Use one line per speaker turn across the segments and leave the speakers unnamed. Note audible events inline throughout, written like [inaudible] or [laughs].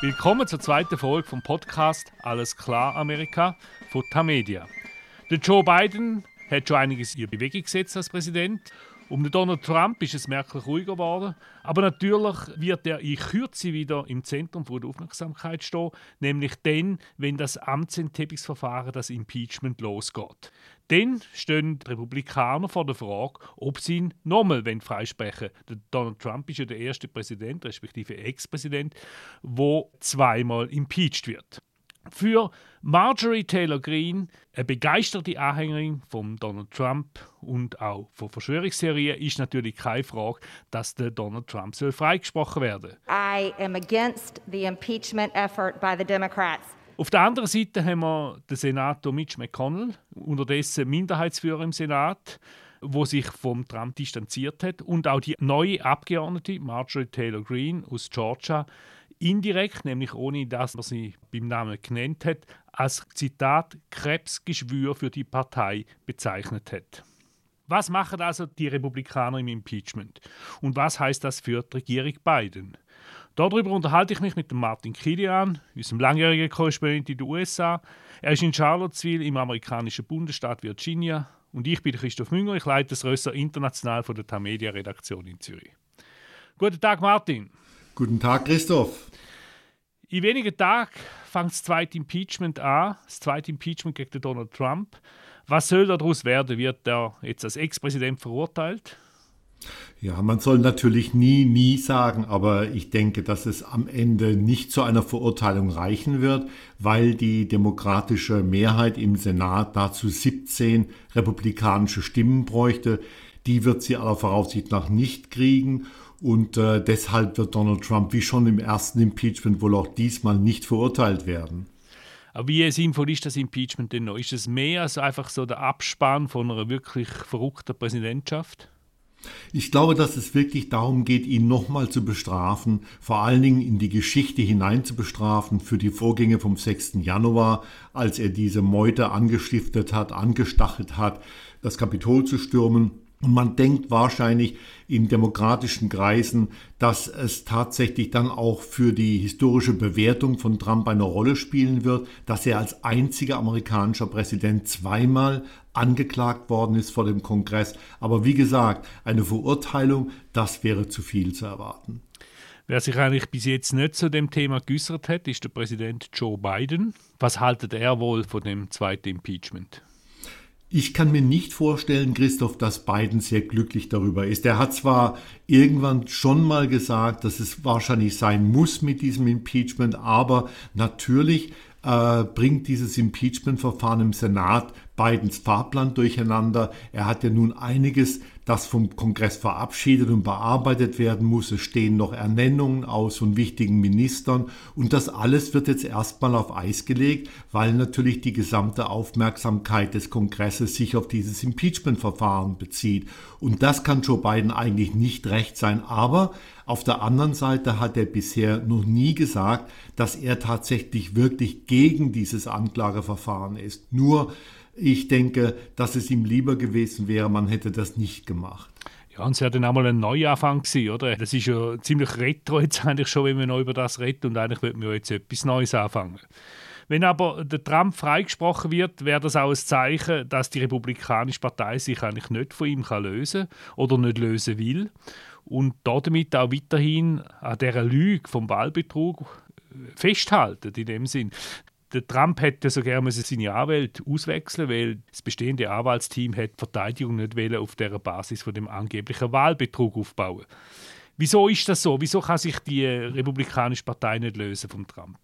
Willkommen zur zweiten Folge vom Podcast Alles klar Amerika von Tamedia. Der Joe Biden hat schon einiges in Bewegung gesetzt als Präsident um den Donald Trump ist es merklich ruhiger geworden. Aber natürlich wird er in Kürze wieder im Zentrum der Aufmerksamkeit stehen, nämlich dann, wenn das Amtsenthebungsverfahren, das Impeachment, losgeht. Dann stehen die Republikaner vor der Frage, ob sie ihn nochmal freisprechen wollen. Donald Trump ist ja der erste Präsident, respektive Ex-Präsident, wo zweimal impeached wird. Für Marjorie Taylor Greene, eine begeisterte Anhängerin von Donald Trump und auch von Verschwörungstheorien, ist natürlich keine Frage, dass der Donald Trump soll freigesprochen werden.
I am against the impeachment effort by the Democrats.
Auf der anderen Seite haben wir den Senator Mitch McConnell, unterdessen Minderheitsführer im Senat, wo sich vom Trump distanziert hat, und auch die neue Abgeordnete Marjorie Taylor Greene aus Georgia, indirekt, nämlich ohne dass man sie beim Namen genannt hat, als Zitat Krebsgeschwür für die Partei bezeichnet hat. Was machen also die Republikaner im Impeachment? Und was heißt das für die Regierung Biden? Darüber unterhalte ich mich mit Martin Kilian, unserem langjährigen Korrespondent in den USA. Er ist in Charlottesville im amerikanischen Bundesstaat Virginia und ich bin Christoph Münger, ich leite das Rösser international von der Tamedia Redaktion in Zürich. Guten Tag, Martin.
Guten Tag, Christoph.
In wenigen Tagen fängt das zweite Impeachment an, das zweite Impeachment gegen Donald Trump. Was soll daraus werden? Wird er jetzt als Ex-Präsident verurteilt?
Ja, man soll natürlich nie, nie sagen, aber ich denke, dass es am Ende nicht zu einer Verurteilung reichen wird, weil die demokratische Mehrheit im Senat dazu 17 republikanische Stimmen bräuchte. Die wird sie aller Voraussicht nach nicht kriegen. Und äh, deshalb wird Donald Trump wie schon im ersten Impeachment wohl auch diesmal nicht verurteilt werden.
Aber wie sinnvoll ist das Impeachment denn noch? Ist es mehr als einfach so der Abspann von einer wirklich verrückten Präsidentschaft?
Ich glaube, dass es wirklich darum geht, ihn nochmal zu bestrafen, vor allen Dingen in die Geschichte hinein zu bestrafen für die Vorgänge vom 6. Januar, als er diese Meute angestiftet hat, angestachelt hat, das Kapitol zu stürmen und man denkt wahrscheinlich in demokratischen Kreisen, dass es tatsächlich dann auch für die historische Bewertung von Trump eine Rolle spielen wird, dass er als einziger amerikanischer Präsident zweimal angeklagt worden ist vor dem Kongress. Aber wie gesagt, eine Verurteilung, das wäre zu viel zu erwarten.
Wer sich eigentlich bis jetzt nicht zu dem Thema geäußert hat, ist der Präsident Joe Biden. Was haltet er wohl von dem zweiten Impeachment?
Ich kann mir nicht vorstellen, Christoph, dass Biden sehr glücklich darüber ist. Er hat zwar irgendwann schon mal gesagt, dass es wahrscheinlich sein muss mit diesem Impeachment, aber natürlich äh, bringt dieses Impeachment-Verfahren im Senat Bidens Fahrplan durcheinander. Er hat ja nun einiges, das vom Kongress verabschiedet und bearbeitet werden muss. Es stehen noch Ernennungen aus von wichtigen Ministern und das alles wird jetzt erstmal auf Eis gelegt, weil natürlich die gesamte Aufmerksamkeit des Kongresses sich auf dieses Impeachment-Verfahren bezieht. Und das kann Joe Biden eigentlich nicht recht sein. Aber auf der anderen Seite hat er bisher noch nie gesagt, dass er tatsächlich wirklich gegen dieses Anklageverfahren ist. Nur ich denke, dass es ihm lieber gewesen wäre, man hätte das nicht gemacht.
Ja, und es ja dann einmal ein Neuanfang gewesen, oder? Das ist ja ziemlich retro jetzt eigentlich schon, wenn wir noch über das reden und eigentlich wollten wir jetzt etwas Neues anfangen. Wenn aber der Trump freigesprochen wird, wäre das auch ein Zeichen, dass die Republikanische Partei sich eigentlich nicht von ihm kann lösen oder nicht lösen will und damit auch weiterhin an dieser Lüge vom Wahlbetrug festhalten in dem Sinn der Trump hätte so gerne seine Anwälte auswechseln weil das bestehende Anwaltsteam hat die Verteidigung nicht auf der Basis von dem angeblichen Wahlbetrug aufbauen. Wieso ist das so? Wieso kann sich die Republikanische Partei nicht lösen vom Trump?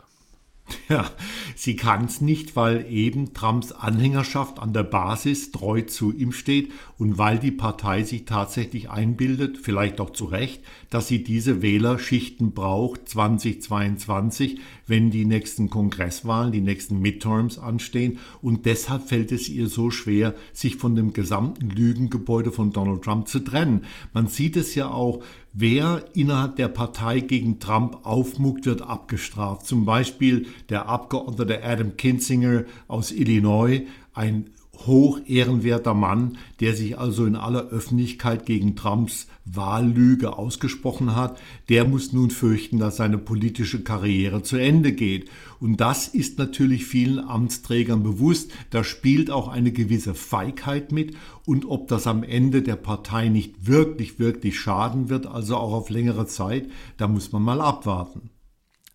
Ja, sie kann es nicht, weil eben Trumps Anhängerschaft an der Basis treu zu ihm steht und weil die Partei sich tatsächlich einbildet, vielleicht auch zu Recht, dass sie diese Wählerschichten braucht 2022, wenn die nächsten Kongresswahlen, die nächsten Midterms anstehen. Und deshalb fällt es ihr so schwer, sich von dem gesamten Lügengebäude von Donald Trump zu trennen. Man sieht es ja auch, Wer innerhalb der Partei gegen Trump aufmuckt, wird abgestraft. Zum Beispiel der Abgeordnete Adam Kinzinger aus Illinois, ein hoch ehrenwerter Mann, der sich also in aller Öffentlichkeit gegen Trumps Wahllüge ausgesprochen hat, der muss nun fürchten, dass seine politische Karriere zu Ende geht. Und das ist natürlich vielen Amtsträgern bewusst. Da spielt auch eine gewisse Feigheit mit. Und ob das am Ende der Partei nicht wirklich, wirklich schaden wird, also auch auf längere Zeit, da muss man mal abwarten.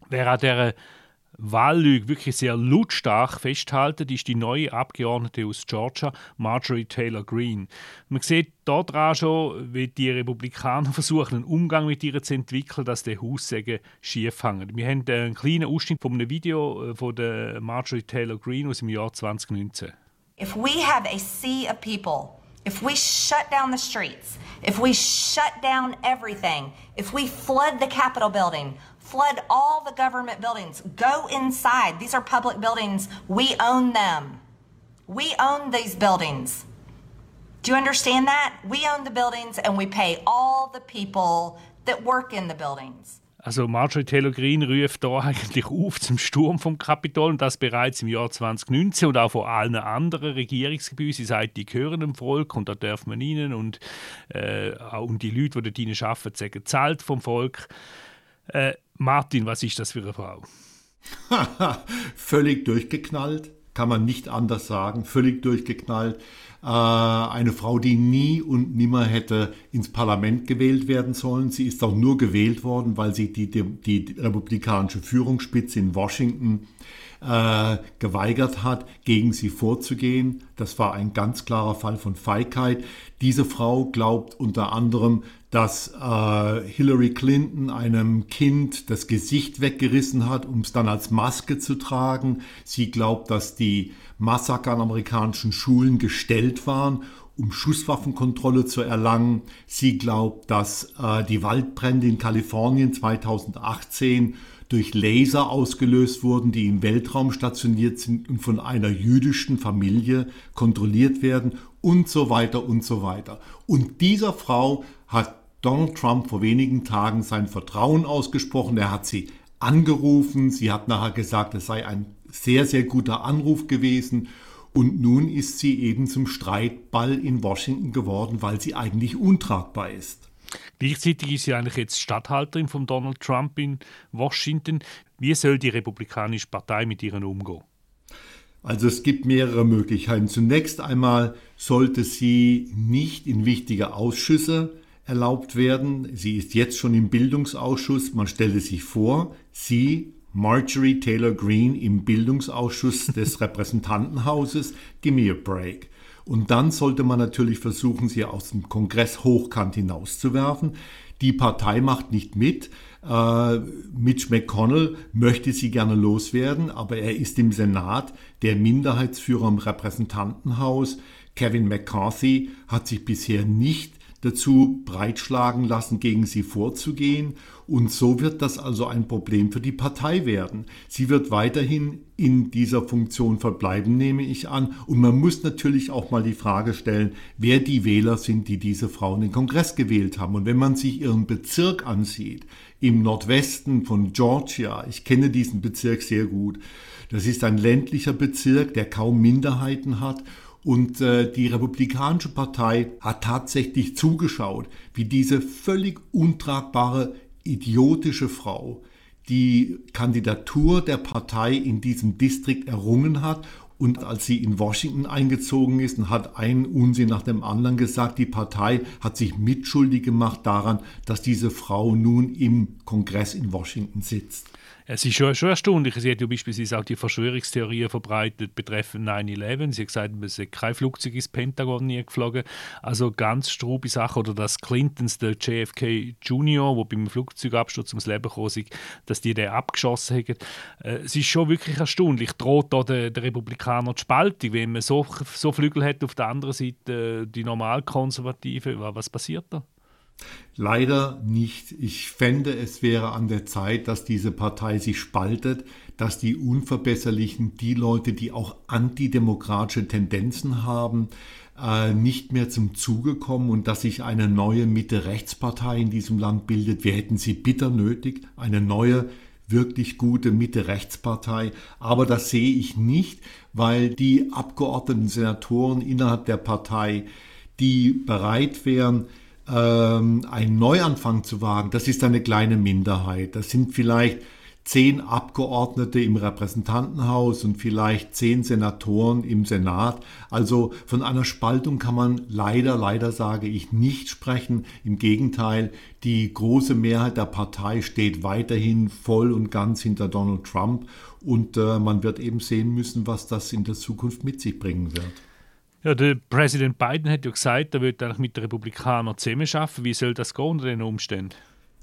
Wer hat der Wahllüge wirklich sehr lautstark festhalten, ist die neue Abgeordnete aus Georgia, Marjorie Taylor Greene. Man sieht daran schon, wie die Republikaner [laughs] versuchen, einen Umgang mit ihr zu entwickeln, dass der Haussäge schief hängen. Wir haben einen kleinen Ausschnitt von einem Video äh, von der Marjorie Taylor Greene aus dem Jahr 2019.
If we have a sea of people if we shut down the streets, if we shut down everything, if we flood the Capitol building, flood all the government buildings. Go inside. These are public buildings. We own them. We own these buildings. Do you understand that? We own the buildings and we pay all the people that work in the buildings.
Also Marjorie Taylor Greene ruft da eigentlich auf zum Sturm vom Kapitol und das bereits im Jahr 2019 und auch von allen anderen Regierungsgebäuden. Sie sagt, die gehören dem Volk und da darf man ihnen und, äh, und die Leute, die dort arbeiten, sagen, zahlt vom Volk. Äh, Martin, was ist das für eine Frau? [laughs]
Völlig durchgeknallt, kann man nicht anders sagen. Völlig durchgeknallt. Äh, eine Frau, die nie und nimmer hätte ins Parlament gewählt werden sollen. Sie ist auch nur gewählt worden, weil sie die, die, die republikanische Führungsspitze in Washington äh, geweigert hat, gegen sie vorzugehen. Das war ein ganz klarer Fall von Feigheit. Diese Frau glaubt unter anderem, dass äh, Hillary Clinton einem Kind das Gesicht weggerissen hat, um es dann als Maske zu tragen. Sie glaubt, dass die Massaker an amerikanischen Schulen gestellt waren, um Schusswaffenkontrolle zu erlangen. Sie glaubt, dass äh, die Waldbrände in Kalifornien 2018 durch Laser ausgelöst wurden, die im Weltraum stationiert sind und von einer jüdischen Familie kontrolliert werden und so weiter und so weiter. Und dieser Frau hat Donald Trump vor wenigen Tagen sein Vertrauen ausgesprochen. Er hat sie angerufen. Sie hat nachher gesagt, es sei ein sehr, sehr guter Anruf gewesen. Und nun ist sie eben zum Streitball in Washington geworden, weil sie eigentlich untragbar ist.
Gleichzeitig ist sie eigentlich jetzt Statthalterin von Donald Trump in Washington. Wie soll die Republikanische Partei mit ihren umgehen?
Also es gibt mehrere Möglichkeiten. Zunächst einmal sollte sie nicht in wichtige Ausschüsse erlaubt werden. Sie ist jetzt schon im Bildungsausschuss. Man stelle sich vor, sie, Marjorie Taylor Greene, im Bildungsausschuss des [laughs] Repräsentantenhauses. Give me a break. Und dann sollte man natürlich versuchen, sie aus dem Kongress hochkant hinauszuwerfen. Die Partei macht nicht mit. Äh, Mitch McConnell möchte sie gerne loswerden, aber er ist im Senat der Minderheitsführer im Repräsentantenhaus. Kevin McCarthy hat sich bisher nicht dazu breitschlagen lassen, gegen sie vorzugehen. Und so wird das also ein Problem für die Partei werden. Sie wird weiterhin in dieser Funktion verbleiben, nehme ich an. Und man muss natürlich auch mal die Frage stellen, wer die Wähler sind, die diese Frau in den Kongress gewählt haben. Und wenn man sich ihren Bezirk ansieht, im Nordwesten von Georgia, ich kenne diesen Bezirk sehr gut, das ist ein ländlicher Bezirk, der kaum Minderheiten hat und äh, die Republikanische Partei hat tatsächlich zugeschaut, wie diese völlig untragbare, idiotische Frau die Kandidatur der Partei in diesem Distrikt errungen hat und als sie in Washington eingezogen ist und hat einen Unsinn nach dem anderen gesagt, die Partei hat sich mitschuldig gemacht daran, dass diese Frau nun im Kongress in Washington sitzt.
Es ist schon, schon erstaunlich. Sie hat ja beispielsweise auch die Verschwörungstheorien verbreitet betreffend 9-11. Sie hat gesagt, es sei kein Flugzeug ins Pentagon nie geflogen. Also ganz strube Sachen. Oder dass Clintons, der JFK Junior, der beim Flugzeugabsturz ums Leben kam, dass die den abgeschossen haben. Äh, es ist schon wirklich erstaunlich. Droht da der, der Republikaner die Spaltung, wenn man so, so Flügel hat auf der anderen Seite, äh, die Normalkonservative. Was passiert da?
Leider nicht. Ich fände, es wäre an der Zeit, dass diese Partei sich spaltet, dass die Unverbesserlichen, die Leute, die auch antidemokratische Tendenzen haben, äh, nicht mehr zum Zuge kommen und dass sich eine neue Mitte-Rechtspartei in diesem Land bildet. Wir hätten sie bitter nötig, eine neue wirklich gute Mitte-Rechts-Partei. Aber das sehe ich nicht, weil die Abgeordneten, Senatoren innerhalb der Partei, die bereit wären, ähm, einen Neuanfang zu wagen, das ist eine kleine Minderheit. Das sind vielleicht zehn Abgeordnete im Repräsentantenhaus und vielleicht zehn Senatoren im Senat. Also von einer Spaltung kann man leider, leider sage ich, nicht sprechen. Im Gegenteil, die große Mehrheit der Partei steht weiterhin voll und ganz hinter Donald Trump und äh, man wird eben sehen müssen, was das in der Zukunft mit sich bringen wird.
Ja, der Präsident Biden hat ja gesagt, er wird eigentlich mit den Republikanern zusammenarbeiten. Wie soll das gehen unter den Umständen?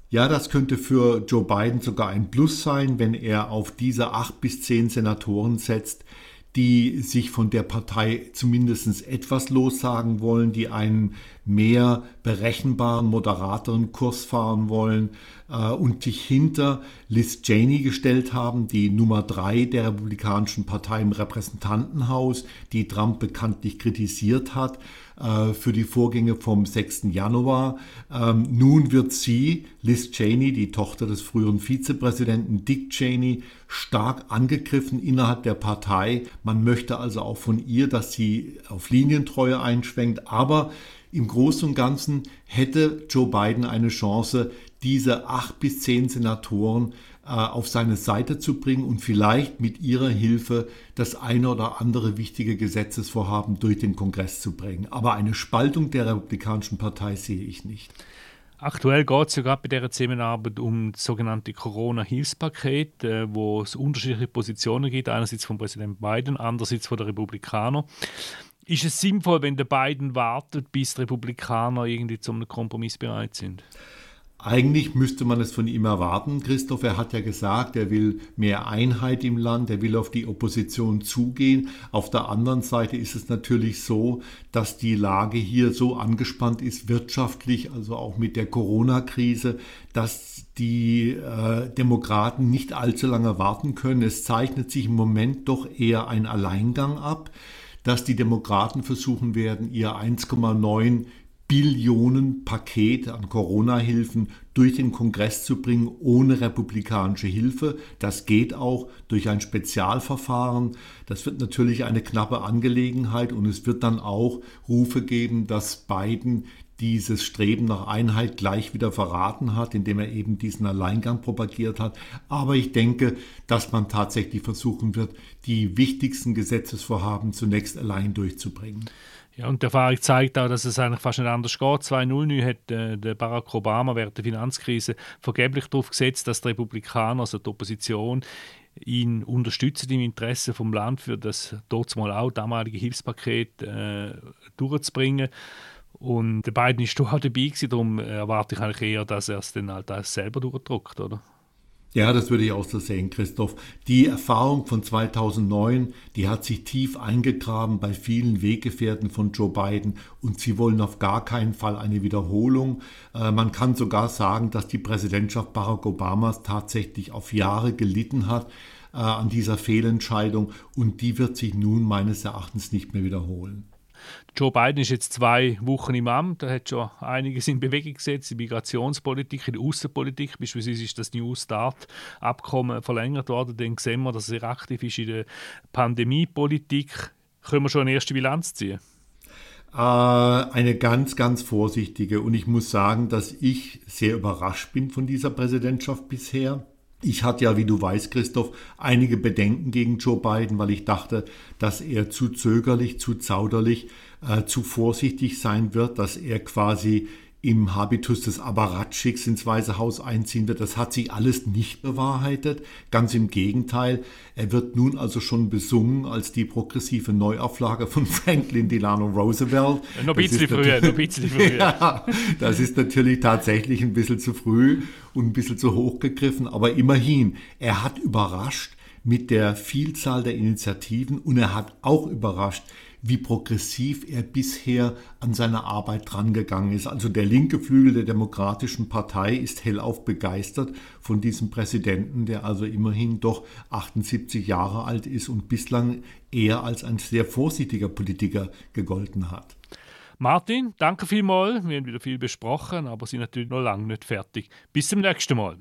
Ja, das könnte für Joe Biden sogar ein Plus sein, wenn er auf diese acht bis zehn Senatoren setzt, die sich von der Partei zumindest etwas lossagen wollen, die einen mehr berechenbaren, moderateren Kurs fahren wollen äh, und sich hinter Liz Cheney gestellt haben, die Nummer drei der Republikanischen Partei im Repräsentantenhaus, die Trump bekanntlich kritisiert hat äh, für die Vorgänge vom 6. Januar. Ähm, nun wird sie, Liz Cheney, die Tochter des früheren Vizepräsidenten Dick Cheney, stark angegriffen innerhalb der Partei. Man möchte also auch von ihr, dass sie auf Linientreue einschwenkt, aber im Großen und Ganzen hätte Joe Biden eine Chance, diese acht bis zehn Senatoren auf seine Seite zu bringen und vielleicht mit ihrer Hilfe das eine oder andere wichtige Gesetzesvorhaben durch den Kongress zu bringen. Aber eine Spaltung der Republikanischen Partei sehe ich nicht.
Aktuell geht es ja gerade bei dieser Zusammenarbeit um das sogenannte Corona-Hilfspaket, äh, wo es unterschiedliche Positionen gibt, einerseits von Präsident Biden, andererseits von den Republikanern. Ist es sinnvoll, wenn der Biden wartet, bis die Republikaner irgendwie zu einem Kompromiss bereit sind?
Eigentlich müsste man es von ihm erwarten. Christoph, er hat ja gesagt, er will mehr Einheit im Land, er will auf die Opposition zugehen. Auf der anderen Seite ist es natürlich so, dass die Lage hier so angespannt ist, wirtschaftlich, also auch mit der Corona-Krise, dass die äh, Demokraten nicht allzu lange warten können. Es zeichnet sich im Moment doch eher ein Alleingang ab dass die Demokraten versuchen werden, ihr 1,9 Billionen Paket an Corona-Hilfen durch den Kongress zu bringen, ohne republikanische Hilfe. Das geht auch durch ein Spezialverfahren. Das wird natürlich eine knappe Angelegenheit und es wird dann auch Rufe geben, dass Biden dieses Streben nach Einheit gleich wieder verraten hat, indem er eben diesen Alleingang propagiert hat. Aber ich denke, dass man tatsächlich versuchen wird, die wichtigsten Gesetzesvorhaben zunächst allein durchzubringen.
Ja, und die Erfahrung zeigt auch, dass es eigentlich fast nicht anders geht. 2009 hat äh, Barack Obama während der Finanzkrise vergeblich darauf gesetzt, dass die Republikaner, also die Opposition, ihn unterstützen im Interesse vom Land für das dort mal auch damalige Hilfspaket äh, durchzubringen. Und der beiden ist auch dabei gewesen, darum erwarte ich eigentlich eher, dass er es dann halt selber durchdruckt, oder?
Ja, das würde ich auch so sehen, Christoph. Die Erfahrung von 2009, die hat sich tief eingegraben bei vielen Weggefährten von Joe Biden und sie wollen auf gar keinen Fall eine Wiederholung. Äh, man kann sogar sagen, dass die Präsidentschaft Barack Obamas tatsächlich auf Jahre gelitten hat äh, an dieser Fehlentscheidung und die wird sich nun meines Erachtens nicht mehr wiederholen.
Joe Biden ist jetzt zwei Wochen im Amt. Er hat schon einiges in Bewegung gesetzt, in Migrationspolitik, in der Außenpolitik. Beispielsweise ist das New Start-Abkommen verlängert worden. Dann sehen wir, dass er aktiv ist in der Pandemiepolitik. Können wir schon eine erste Bilanz ziehen?
Äh, eine ganz, ganz vorsichtige. Und ich muss sagen, dass ich sehr überrascht bin von dieser Präsidentschaft bisher. Ich hatte ja, wie du weißt, Christoph, einige Bedenken gegen Joe Biden, weil ich dachte, dass er zu zögerlich, zu zauderlich, äh, zu vorsichtig sein wird, dass er quasi im Habitus des Abaratschicks ins Weiße Haus einziehen wird. Das hat sich alles nicht bewahrheitet. Ganz im Gegenteil. Er wird nun also schon besungen als die progressive Neuauflage von [laughs] Franklin Delano Roosevelt.
Noch ein bisschen früher, noch ein früher. [laughs]
ja, das ist natürlich tatsächlich ein bisschen zu früh und ein bisschen zu hoch gegriffen. Aber immerhin, er hat überrascht mit der Vielzahl der Initiativen und er hat auch überrascht, wie progressiv er bisher an seine Arbeit drangegangen ist. Also der linke Flügel der Demokratischen Partei ist hellauf begeistert von diesem Präsidenten, der also immerhin doch 78 Jahre alt ist und bislang eher als ein sehr vorsichtiger Politiker gegolten hat.
Martin, danke vielmals. Wir haben wieder viel besprochen, aber sind natürlich noch lange nicht fertig. Bis zum nächsten Mal.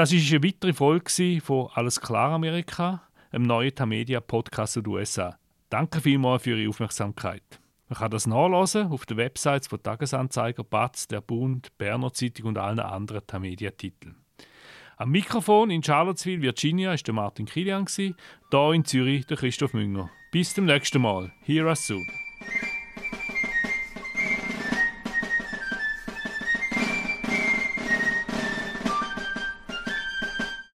Das ist eine weitere Folge von Alles klar Amerika, einem neuen Tamedia Podcast aus den USA. Danke vielmals für Ihre Aufmerksamkeit. Man kann das nachlesen auf den Websites von Tagesanzeiger, Batz, Der Bund, Berner Zeitung und allen anderen Tamedia-Titeln. Am Mikrofon in Charlottesville, Virginia, ist der Martin Kilian, hier in Zürich der Christoph Münger. Bis zum nächsten Mal. Hear us soon.